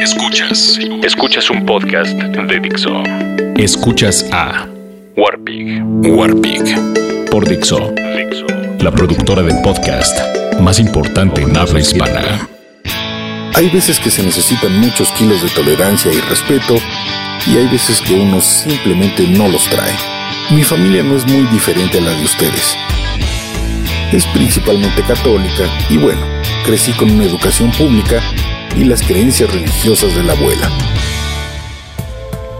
Escuchas. Escuchas un podcast de Dixo. Escuchas a Warpig. Warpig. Por Dixo. La productora del podcast más importante en habla hispana. Hay veces que se necesitan muchos kilos de tolerancia y respeto y hay veces que uno simplemente no los trae. Mi familia no es muy diferente a la de ustedes. Es principalmente católica y bueno, crecí con una educación pública y las creencias religiosas de la abuela.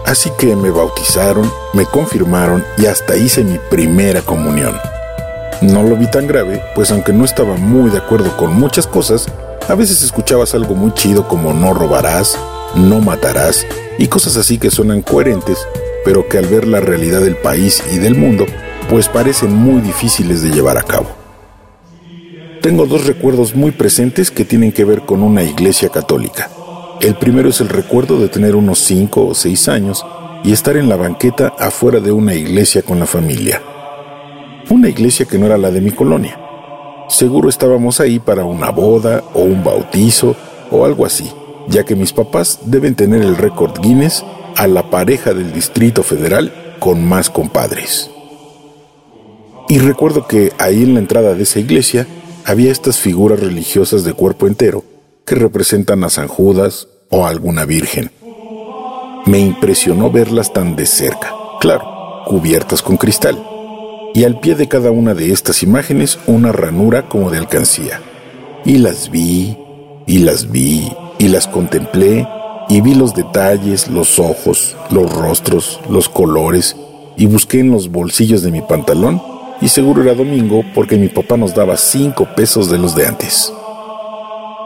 Así que me bautizaron, me confirmaron y hasta hice mi primera comunión. No lo vi tan grave, pues aunque no estaba muy de acuerdo con muchas cosas, a veces escuchabas algo muy chido como no robarás, no matarás y cosas así que suenan coherentes, pero que al ver la realidad del país y del mundo, pues parecen muy difíciles de llevar a cabo. Tengo dos recuerdos muy presentes que tienen que ver con una iglesia católica. El primero es el recuerdo de tener unos 5 o 6 años y estar en la banqueta afuera de una iglesia con la familia. Una iglesia que no era la de mi colonia. Seguro estábamos ahí para una boda o un bautizo o algo así, ya que mis papás deben tener el récord Guinness a la pareja del Distrito Federal con más compadres. Y recuerdo que ahí en la entrada de esa iglesia había estas figuras religiosas de cuerpo entero que representan a San Judas o alguna virgen. Me impresionó verlas tan de cerca, claro, cubiertas con cristal, y al pie de cada una de estas imágenes una ranura como de alcancía. Y las vi, y las vi, y las contemplé, y vi los detalles, los ojos, los rostros, los colores, y busqué en los bolsillos de mi pantalón y seguro era domingo porque mi papá nos daba cinco pesos de los de antes.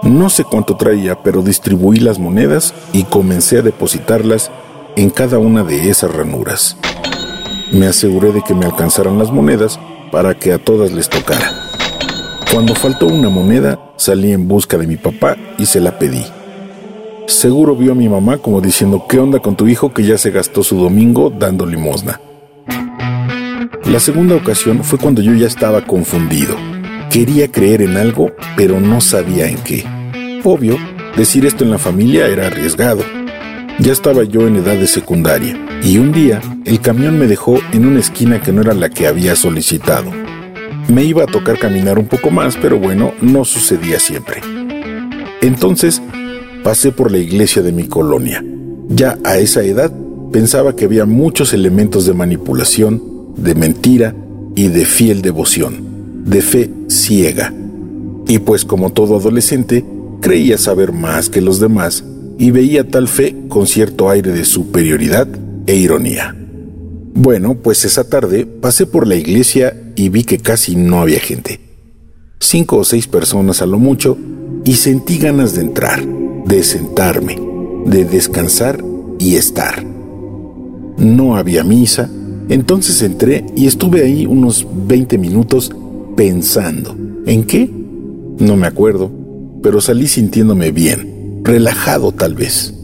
No sé cuánto traía, pero distribuí las monedas y comencé a depositarlas en cada una de esas ranuras. Me aseguré de que me alcanzaran las monedas para que a todas les tocara. Cuando faltó una moneda, salí en busca de mi papá y se la pedí. Seguro vio a mi mamá como diciendo, ¿qué onda con tu hijo que ya se gastó su domingo dando limosna? La segunda ocasión fue cuando yo ya estaba confundido. Quería creer en algo, pero no sabía en qué. Obvio, decir esto en la familia era arriesgado. Ya estaba yo en edad de secundaria, y un día el camión me dejó en una esquina que no era la que había solicitado. Me iba a tocar caminar un poco más, pero bueno, no sucedía siempre. Entonces pasé por la iglesia de mi colonia. Ya a esa edad pensaba que había muchos elementos de manipulación, de mentira y de fiel devoción, de fe ciega. Y pues como todo adolescente, creía saber más que los demás y veía tal fe con cierto aire de superioridad e ironía. Bueno, pues esa tarde pasé por la iglesia y vi que casi no había gente. Cinco o seis personas a lo mucho y sentí ganas de entrar, de sentarme, de descansar y estar. No había misa, entonces entré y estuve ahí unos 20 minutos pensando. ¿En qué? No me acuerdo, pero salí sintiéndome bien, relajado tal vez.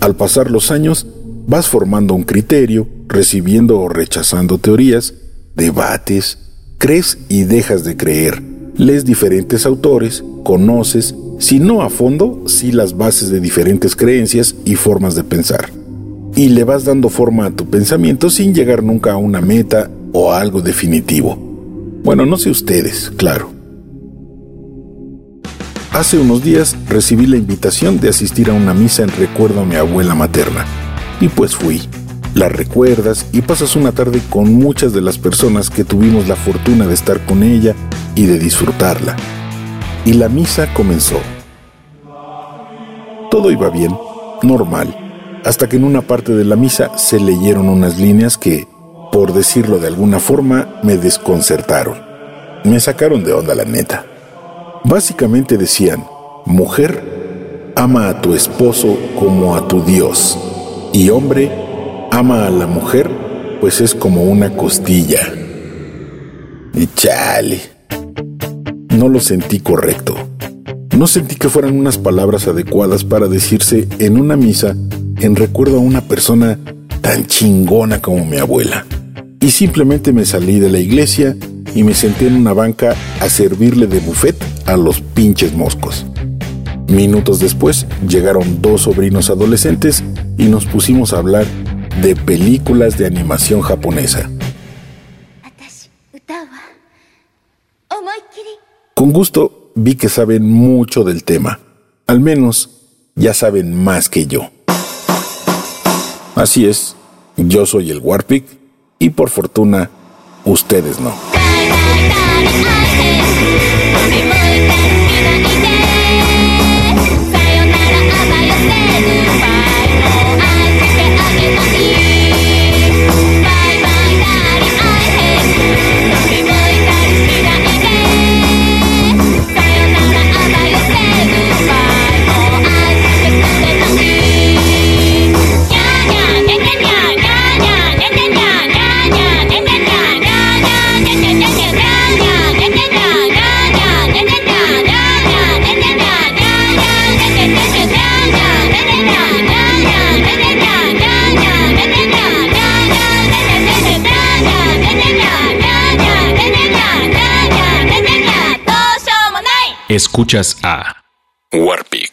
Al pasar los años, vas formando un criterio, recibiendo o rechazando teorías, debates, crees y dejas de creer, lees diferentes autores, conoces, si no a fondo, sí las bases de diferentes creencias y formas de pensar y le vas dando forma a tu pensamiento sin llegar nunca a una meta o algo definitivo. Bueno, no sé ustedes, claro. Hace unos días recibí la invitación de asistir a una misa en recuerdo a mi abuela materna. Y pues fui. La recuerdas y pasas una tarde con muchas de las personas que tuvimos la fortuna de estar con ella y de disfrutarla. Y la misa comenzó. Todo iba bien, normal hasta que en una parte de la misa se leyeron unas líneas que, por decirlo de alguna forma, me desconcertaron. Me sacaron de onda la neta. Básicamente decían, mujer, ama a tu esposo como a tu Dios, y hombre, ama a la mujer, pues es como una costilla. Y chale. No lo sentí correcto. No sentí que fueran unas palabras adecuadas para decirse en una misa en recuerdo a una persona tan chingona como mi abuela. Y simplemente me salí de la iglesia y me senté en una banca a servirle de buffet a los pinches moscos. Minutos después llegaron dos sobrinos adolescentes y nos pusimos a hablar de películas de animación japonesa. Con gusto vi que saben mucho del tema. Al menos ya saben más que yo. Así es, yo soy el Warpic y por fortuna ustedes no. Escuchas a Warpig.